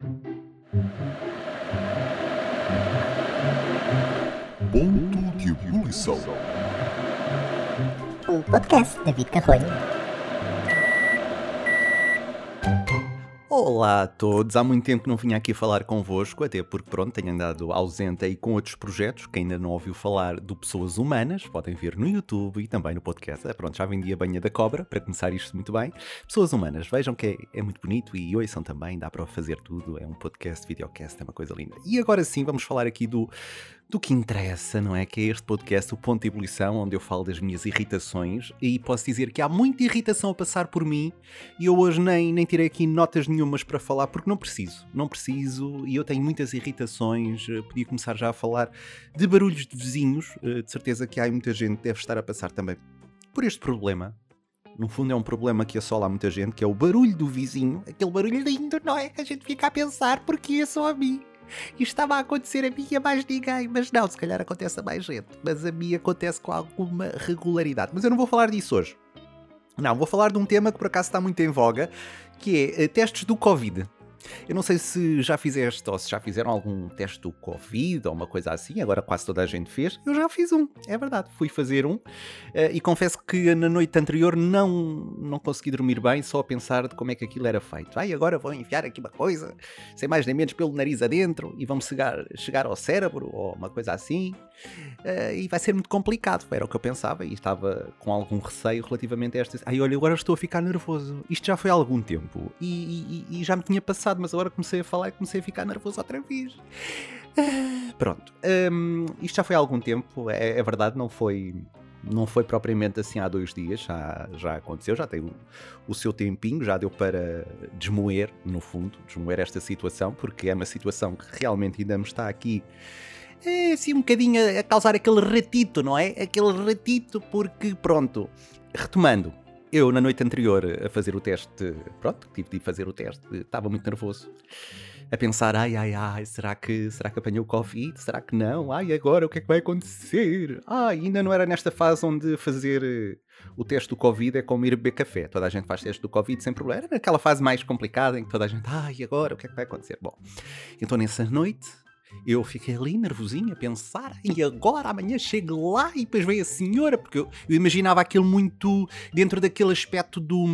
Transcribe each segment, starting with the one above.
Ponto de ebulição. Um podcast David Carrolho. Olá a todos, há muito tempo que não vinha aqui falar convosco, até porque pronto, tenho andado ausente aí com outros projetos, que ainda não ouviu falar do Pessoas Humanas, podem ver no YouTube e também no podcast. É, pronto, já vendi a banha da cobra, para começar isto muito bem. Pessoas Humanas, vejam que é, é muito bonito e ouçam também, dá para fazer tudo, é um podcast, videocast, é uma coisa linda. E agora sim, vamos falar aqui do do que interessa, não é? Que é este podcast, o Ponto de Ebulição, onde eu falo das minhas irritações e posso dizer que há muita irritação a passar por mim e eu hoje nem, nem tirei aqui notas nenhumas para falar porque não preciso, não preciso e eu tenho muitas irritações. Eh, podia começar já a falar de barulhos de vizinhos, eh, de certeza que há muita gente que deve estar a passar também por este problema. No fundo, é um problema que assola muita gente, que é o barulho do vizinho, aquele barulho lindo, não é? Que a gente fica a pensar porque é só a mim. Estava a acontecer a mim e a mais ninguém, mas não, se calhar acontece a mais gente. Mas a mim acontece com alguma regularidade. Mas eu não vou falar disso hoje. Não, vou falar de um tema que por acaso está muito em voga, que é eh, testes do Covid. Eu não sei se já fizeste ou se já fizeram algum teste do Covid ou uma coisa assim, agora quase toda a gente fez. Eu já fiz um, é verdade, fui fazer um eh, e confesso que na noite anterior não, não consegui dormir bem só a pensar de como é que aquilo era feito. Ai, agora vou enfiar aqui uma coisa, sem mais nem menos pelo nariz adentro e vão chegar, chegar ao cérebro ou uma coisa assim eh, e vai ser muito complicado. Era o que eu pensava e estava com algum receio relativamente a esta. Ai, olha, agora estou a ficar nervoso. Isto já foi há algum tempo e, e, e já me tinha passado mas agora comecei a falar e comecei a ficar nervoso outra vez. Ah, pronto, um, isto já foi há algum tempo, é, é, verdade, não foi. Não foi propriamente assim há dois dias, já, já aconteceu, já tem o, o seu tempinho, já deu para desmoer, no fundo, desmoer esta situação, porque é uma situação que realmente ainda me está aqui é, assim um bocadinho a, a causar aquele ratito, não é? Aquele ratito, porque pronto, retomando, eu, na noite anterior a fazer o teste, pronto, tive de fazer o teste, estava muito nervoso. A pensar, ai, ai, ai, será que, será que apanhou Covid? Será que não? Ai, agora o que é que vai acontecer? Ai, ainda não era nesta fase onde fazer eh, o teste do Covid é como ir beber café. Toda a gente faz teste do Covid sem problema. Era naquela fase mais complicada em que toda a gente, ai, agora o que é que vai acontecer? Bom, então nessa noite eu fiquei ali nervosinho a pensar, e agora amanhã chego lá e depois vem a senhora, porque eu, eu, imaginava aquilo muito dentro daquele aspecto do.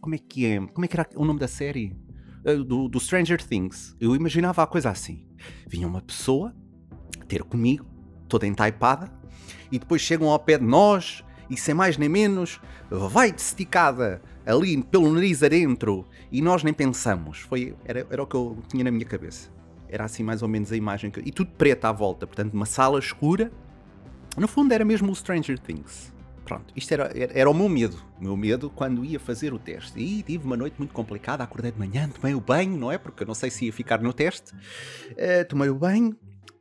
Como é que é? Como é que era o nome da série? Uh, do, do Stranger Things. Eu imaginava a coisa assim: vinha uma pessoa ter comigo, toda entaipada, e depois chegam ao pé de nós e sem mais nem menos, vai de esticada ali pelo nariz adentro e nós nem pensamos. Foi, era, era o que eu tinha na minha cabeça. Era assim mais ou menos a imagem que. E tudo preto à volta, portanto, uma sala escura. No fundo era mesmo o Stranger Things. Pronto, isto era, era, era, o meu medo. O meu medo quando ia fazer o teste. E tive uma noite muito complicada, acordei de manhã, tomei o banho, não é? Porque eu não sei se ia ficar no teste. Uh, tomei o banho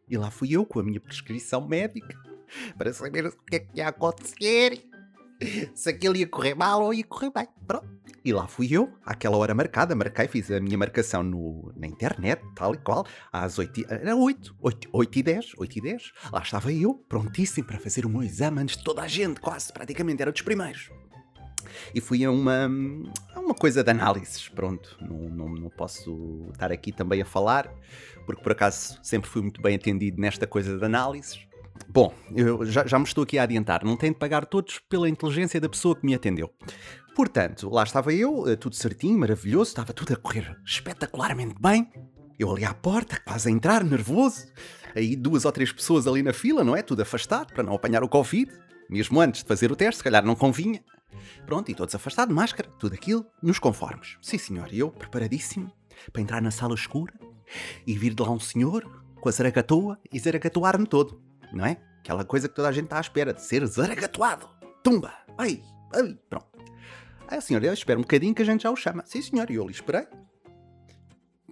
e lá fui eu com a minha prescrição médica para saber o que é que ia acontecer. Se aquilo ia correr mal ou ia correr bem. Pronto. E lá fui eu, àquela hora marcada, marquei, fiz a minha marcação no, na internet, tal e qual, às 8, era 8, 8, 8 e 10, 8 e 10. Lá estava eu, prontíssimo para fazer o meu exame antes de toda a gente, quase, praticamente, era dos primeiros. E fui a uma, a uma coisa de análises, pronto, não, não, não posso estar aqui também a falar, porque por acaso sempre fui muito bem atendido nesta coisa de análises. Bom, eu já, já me estou aqui a adiantar, não tenho de pagar todos pela inteligência da pessoa que me atendeu. Portanto, lá estava eu, eh, tudo certinho, maravilhoso, estava tudo a correr espetacularmente bem. Eu ali à porta, quase a entrar, nervoso. Aí duas ou três pessoas ali na fila, não é? Tudo afastado para não apanhar o Covid. Mesmo antes de fazer o teste, se calhar não convinha. Pronto, e todos afastados, máscara, tudo aquilo, nos conformes. Sim, senhor, eu preparadíssimo para entrar na sala escura e vir de lá um senhor com a zaragatoa e zaragatoar-me todo não é? Aquela coisa que toda a gente está à espera de ser zaragatuado. Tumba! Ai! Ai! Pronto. Aí a senhora, espera um bocadinho que a gente já o chama. Sim, senhor, e eu lhe esperei.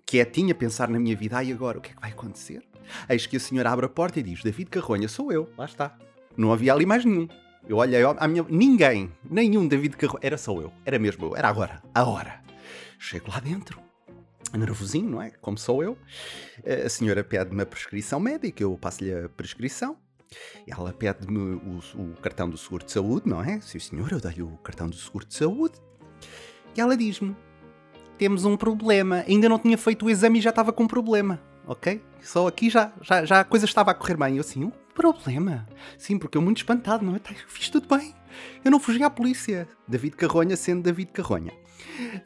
Quietinha a pensar na minha vida, ai agora, o que é que vai acontecer? Eis que a senhora abre a porta e diz: David Carronha, sou eu. Lá está. Não havia ali mais nenhum. Eu olhei à minha. Ninguém, nenhum David Carronha. Era só eu. Era mesmo eu. Era agora. A hora. Chego lá dentro nervosinho, não é? Como sou eu. A senhora pede-me a prescrição médica, eu passo-lhe a prescrição. Ela pede-me o, o, cartão do seguro de saúde, não é? Sim, senhor, eu dei-lhe o cartão do seguro de saúde. E ela diz-me: temos um problema. Ainda não tinha feito o exame e já estava com um problema, ok? Só aqui já, já, já a coisa estava a correr bem. Eu assim, um problema? Sim, porque eu muito espantado, não é? Tá, fiz tudo bem. Eu não fugi à polícia. David Carronha sendo David Carronha.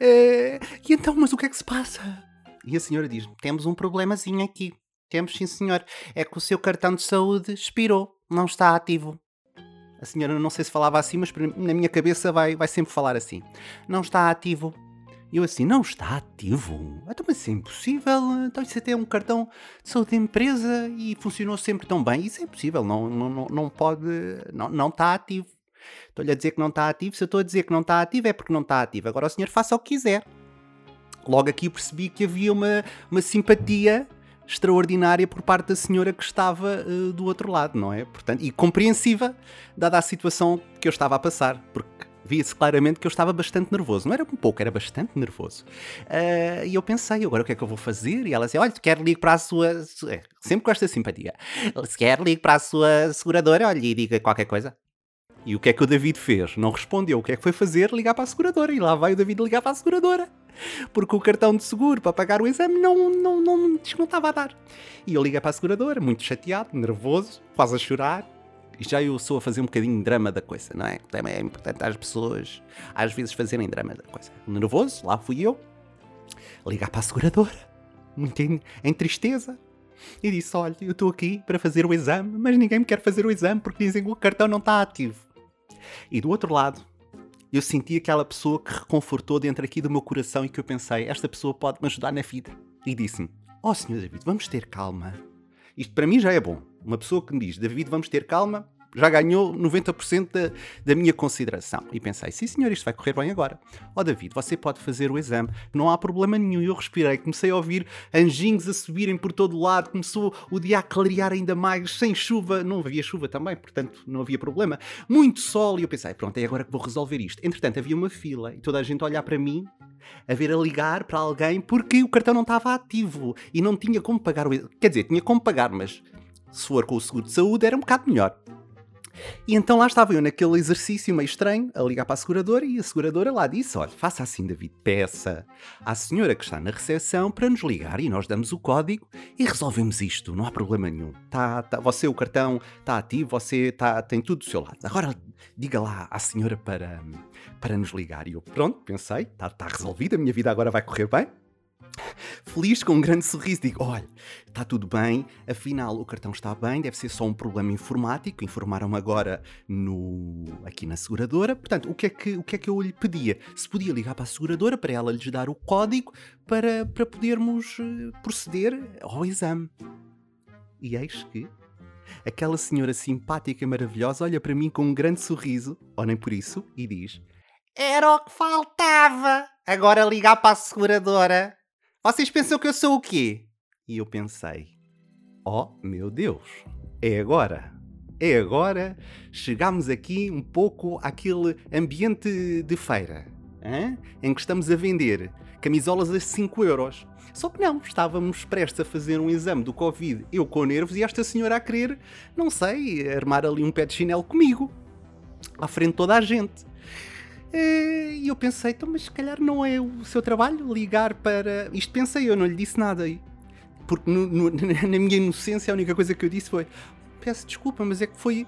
Eh, e então, mas o que é que se passa? E a senhora diz: Temos um problemazinho aqui. Temos, sim, senhor. É que o seu cartão de saúde expirou, não está ativo. A senhora não sei se falava assim, mas na minha cabeça vai, vai sempre falar assim. Não está ativo. E eu assim, não está ativo? Então, mas isso é impossível. Então isso até é um cartão de saúde de empresa e funcionou sempre tão bem. Isso é impossível, não, não, não, pode, não, não está ativo. Estou-lhe a dizer que não está ativo. Se eu estou a dizer que não está ativo, é porque não está ativo. Agora o senhor faça o que quiser. Logo aqui percebi que havia uma, uma simpatia extraordinária por parte da senhora que estava uh, do outro lado, não é? Portanto, e compreensiva, dada a situação que eu estava a passar, porque via-se claramente que eu estava bastante nervoso. Não era um pouco, era bastante nervoso. Uh, e eu pensei, agora o que é que eu vou fazer? E ela disse, olha, quer ligar para a sua... É, sempre com esta simpatia. Se quer ligar para a sua seguradora, olha, e diga qualquer coisa. E o que é que o David fez? Não respondeu. O que é que foi fazer? Ligar para a seguradora. E lá vai o David ligar para a seguradora porque o cartão de seguro para pagar o exame não, não, não, que não estava a dar. E eu liguei para a seguradora, muito chateado, nervoso, quase a chorar. E já eu sou a fazer um bocadinho de drama da coisa, não é? Também é importante às pessoas, às vezes, fazerem drama da coisa. Nervoso, lá fui eu, ligar para a seguradora, muito em, em tristeza. E disse: Olha, eu estou aqui para fazer o exame, mas ninguém me quer fazer o exame porque dizem que o cartão não está ativo. E do outro lado, eu senti aquela pessoa que reconfortou dentro aqui do meu coração e que eu pensei, esta pessoa pode me ajudar na vida. E disse-me, oh, senhor David, vamos ter calma. Isto para mim já é bom. Uma pessoa que me diz, David, vamos ter calma, já ganhou 90% da, da minha consideração. E pensei, sim senhor, isto vai correr bem agora. Ó oh, David, você pode fazer o exame, não há problema nenhum. Eu respirei, comecei a ouvir anjinhos a subirem por todo o lado, começou o dia a clarear ainda mais, sem chuva, não havia chuva também, portanto não havia problema. Muito sol, e eu pensei, pronto, é agora que vou resolver isto. Entretanto, havia uma fila e toda a gente a olhar para mim, a ver a ligar para alguém, porque o cartão não estava ativo e não tinha como pagar o. Quer dizer, tinha como pagar, mas se for com o seguro de saúde era um bocado melhor. E então lá estava eu naquele exercício meio estranho, a ligar para a seguradora, e a seguradora lá disse: Olha, faça assim, David, peça à senhora que está na recepção para nos ligar e nós damos o código e resolvemos isto, não há problema nenhum. Tá, tá, você, o cartão está ativo, você tá, tem tudo do seu lado. Agora diga lá à senhora para, para nos ligar. E eu, pronto, pensei, está tá resolvido, a minha vida agora vai correr bem. Feliz com um grande sorriso, digo: olha, está tudo bem, afinal o cartão está bem, deve ser só um problema informático. Informaram-me agora no, aqui na seguradora. Portanto, o que, é que, o que é que eu lhe pedia? Se podia ligar para a seguradora para ela lhes dar o código para, para podermos eh, proceder ao exame. E eis que aquela senhora simpática e maravilhosa olha para mim com um grande sorriso, ou nem por isso, e diz: Era o que faltava! Agora ligar para a seguradora vocês pensam que eu sou o quê? E eu pensei: Oh meu Deus, é agora. É agora. Chegámos aqui um pouco àquele ambiente de feira hein? em que estamos a vender camisolas a 5 euros. Só que não, estávamos prestes a fazer um exame do Covid, eu com nervos e esta senhora a querer, não sei, armar ali um pé de chinelo comigo, à frente de toda a gente. Eh, e eu pensei, então, mas se calhar não é o seu trabalho ligar para. Isto pensei eu, não lhe disse nada. Porque no, no, na minha inocência a única coisa que eu disse foi: peço desculpa, mas é que foi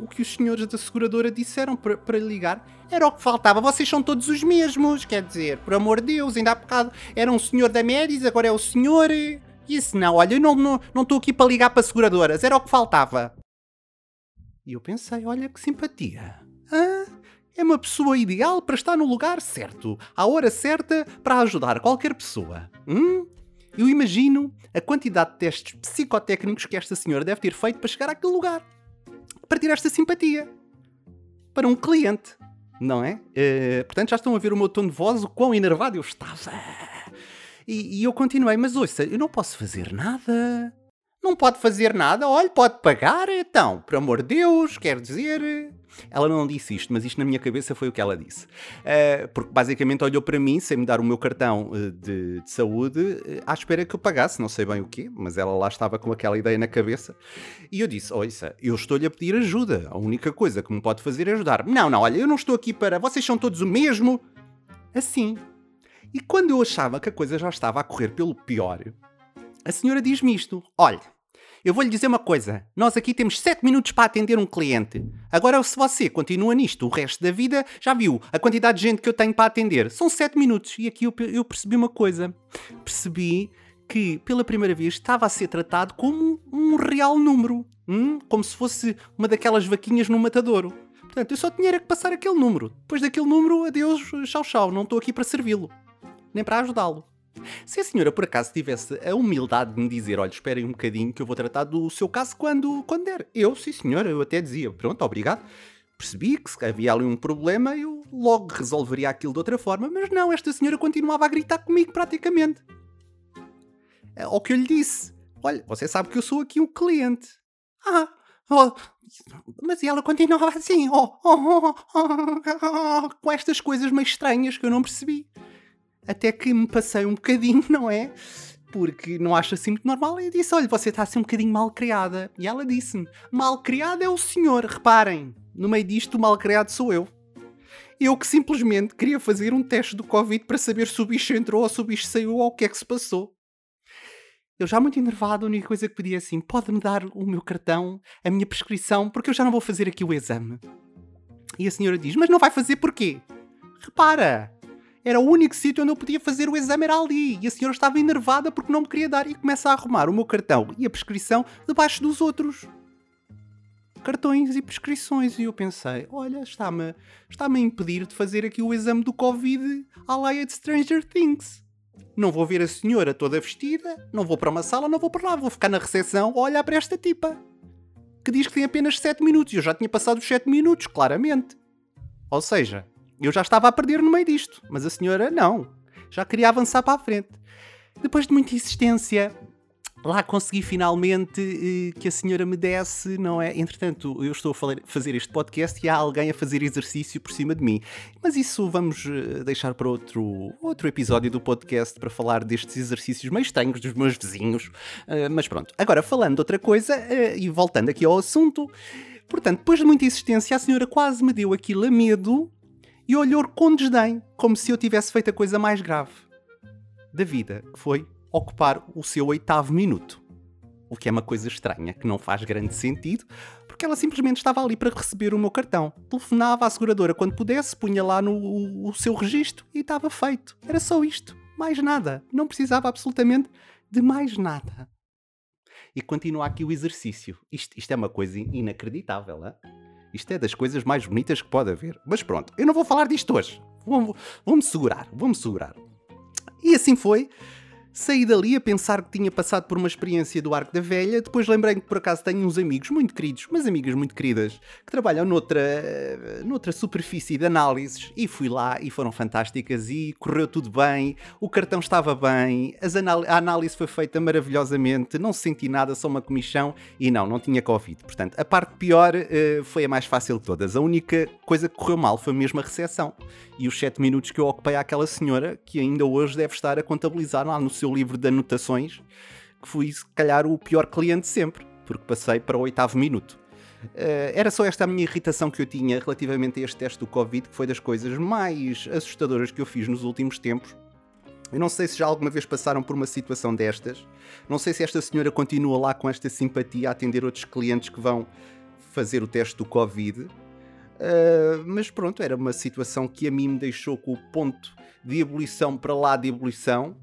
o que os senhores da seguradora disseram para, para ligar. Era o que faltava, vocês são todos os mesmos, quer dizer, por amor de Deus, ainda há bocado era um senhor da Médis, agora é o senhor. Isso não, olha, eu não estou não, não aqui para ligar para seguradoras, era o que faltava. E eu pensei, olha que simpatia. É uma pessoa ideal para estar no lugar certo, à hora certa, para ajudar qualquer pessoa. Hum? Eu imagino a quantidade de testes psicotécnicos que esta senhora deve ter feito para chegar àquele lugar. Para ter esta simpatia. Para um cliente. Não é? Uh, portanto, já estão a ver o meu tom de voz, o quão enervado eu estava. E, e eu continuei, mas ouça, eu não posso fazer nada. Não pode fazer nada? Olha, pode pagar, então, por amor de Deus, quer dizer. Ela não disse isto, mas isto na minha cabeça foi o que ela disse. Uh, porque basicamente olhou para mim, sem me dar o meu cartão uh, de, de, saúde, uh, à espera que eu pagasse, não sei bem o quê, mas ela lá estava com aquela ideia na cabeça. E eu disse: Ouça, eu estou-lhe a pedir ajuda. A única coisa que me pode fazer é ajudar. Não, não, olha, eu não estou aqui para. Vocês são todos o mesmo. Assim. E quando eu achava que a coisa já estava a correr pelo pior, a senhora diz-me isto: Olha, eu vou-lhe dizer uma coisa. Nós aqui temos 7 minutos para atender um cliente. Agora, se você continua nisto o resto da vida, já viu a quantidade de gente que eu tenho para atender? São 7 minutos. E aqui eu, eu percebi uma coisa. Percebi que, pela primeira vez, estava a ser tratado como um real número. Hum? Como se fosse uma daquelas vaquinhas no matadouro. Portanto, eu só tinha que passar aquele número. Depois daquele número, adeus, tchau, tchau. Não estou aqui para servi-lo. Nem para ajudá-lo. Se a senhora por acaso tivesse a humildade de me dizer, olha, esperem um bocadinho que eu vou tratar do seu caso quando, quando der. Eu, sim senhora, eu até dizia, pronto, obrigado. Percebi que havia ali um problema, eu logo resolveria aquilo de outra forma, mas não, esta senhora continuava a gritar comigo praticamente. Ao que eu lhe disse, olha, você sabe que eu sou aqui um cliente. Ah, oh, mas ela continuava assim, oh, oh, oh, com estas coisas meio estranhas que eu não percebi. Até que me passei um bocadinho, não é? Porque não acho assim muito normal. E disse: Olha, você está assim um bocadinho mal criada. E ela disse-me: Mal criada é o senhor, reparem. No meio disto, o mal criado sou eu. Eu que simplesmente queria fazer um teste do Covid para saber se o bicho entrou ou se o bicho saiu ou o que é que se passou. Eu já muito enervado, a única coisa que pedi é assim: pode-me dar o meu cartão, a minha prescrição, porque eu já não vou fazer aqui o exame. E a senhora diz: Mas não vai fazer porquê? Repara, era o único sítio onde eu podia fazer o exame, era ali. E a senhora estava enervada porque não me queria dar e começa a arrumar o meu cartão e a prescrição debaixo dos outros. Cartões e prescrições. E eu pensei, olha, está-me está a impedir de fazer aqui o exame do Covid à laia de Stranger Things. Não vou ver a senhora toda vestida, não vou para uma sala, não vou para lá, vou ficar na recepção a olhar para esta tipa. Que diz que tem apenas 7 minutos e eu já tinha passado os 7 minutos, claramente. Ou seja, eu já estava a perder no meio disto, mas a senhora não. Já queria avançar para a frente. Depois de muita insistência, lá consegui finalmente eh, que a senhora me desse, não é? Entretanto, eu estou a fazer este podcast e há alguém a fazer exercício por cima de mim. Mas isso vamos eh, deixar para outro, outro episódio do podcast para falar destes exercícios meio estranhos dos meus vizinhos. Uh, mas pronto, agora falando de outra coisa e voltando aqui ao assunto. Portanto, depois de muita insistência, a senhora quase me deu aquilo a medo e olhou com desdém, como se eu tivesse feito a coisa mais grave da vida, que foi ocupar o seu oitavo minuto. O que é uma coisa estranha, que não faz grande sentido, porque ela simplesmente estava ali para receber o meu cartão. Telefonava à seguradora quando pudesse, punha lá no o, o seu registro e estava feito. Era só isto, mais nada. Não precisava absolutamente de mais nada. E continua aqui o exercício. Isto, isto é uma coisa inacreditável, é? Isto é das coisas mais bonitas que pode haver. Mas pronto, eu não vou falar disto hoje. Vou-me vou segurar, vou-me segurar. E assim foi. Saí dali a pensar que tinha passado por uma experiência do Arco da Velha, depois lembrei que por acaso tenho uns amigos muito queridos, umas amigas muito queridas, que trabalham noutra, noutra superfície de análises e fui lá e foram fantásticas e correu tudo bem, o cartão estava bem, a análise foi feita maravilhosamente, não senti nada, só uma comissão e não, não tinha Covid. Portanto, a parte pior uh, foi a mais fácil de todas. A única coisa que correu mal foi mesmo a recepção e os 7 minutos que eu ocupei àquela senhora que ainda hoje deve estar a contabilizar lá no seu livro de anotações, que fui, se calhar, o pior cliente sempre, porque passei para o oitavo minuto. Uh, era só esta a minha irritação que eu tinha relativamente a este teste do Covid, que foi das coisas mais assustadoras que eu fiz nos últimos tempos. Eu não sei se já alguma vez passaram por uma situação destas. Não sei se esta senhora continua lá com esta simpatia a atender outros clientes que vão fazer o teste do Covid. Uh, mas pronto, era uma situação que a mim me deixou com o ponto de ebulição para lá de ebulição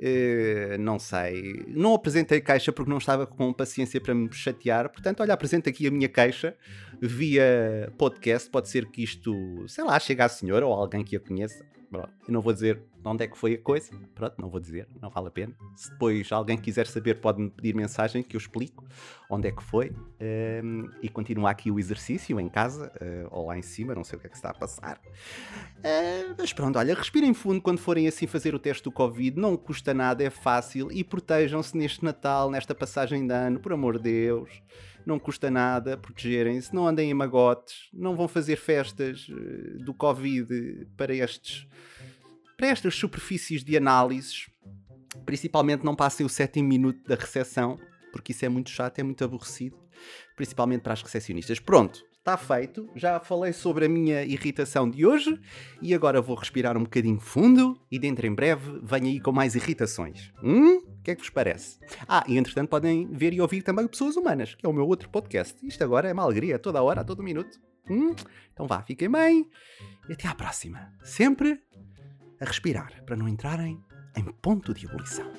Uh, não sei. Não apresentei caixa porque não estava com paciência para me chatear. Portanto, olha, apresento aqui a minha caixa via podcast. Pode ser que isto, sei lá, chegue à senhora ou alguém que a conheça. Pronto, eu não vou dizer onde é que foi a coisa. Pronto, não vou dizer, não vale a pena. Se depois alguém quiser saber, pode-me pedir mensagem que eu explico onde é que foi. Um, ehm, e continua aqui o exercício em casa, uh, ou lá em cima, não sei o que é que está a passar. Uh, mas pronto, olha, respirem fundo quando forem assim fazer o teste do Covid. Não custa nada, é fácil. E protejam-se neste Natal, nesta passagem de ano, por amor de Deus não custa nada protegerem-se, não andem em magotes, não vão fazer festas eh, do Covid para estes para estas superfícies de análises, principalmente não passem o sétimo minuto da recepção, porque isso é muito chato, é muito aborrecido, principalmente para as recepcionistas. Pronto, está feito. Já falei sobre a minha irritação de hoje e agora vou respirar um bocadinho fundo e dentro em breve venho aí com mais irritações. Hum? O que é que vos parece? Ah, e entretanto podem ver e ouvir também Pessoas Humanas, que é o meu outro podcast. Isto agora é uma alegria, toda hora, a todo minuto. Hum? Então vá, fiquem bem e até à próxima. Sempre a respirar para não entrarem em ponto de ebulição.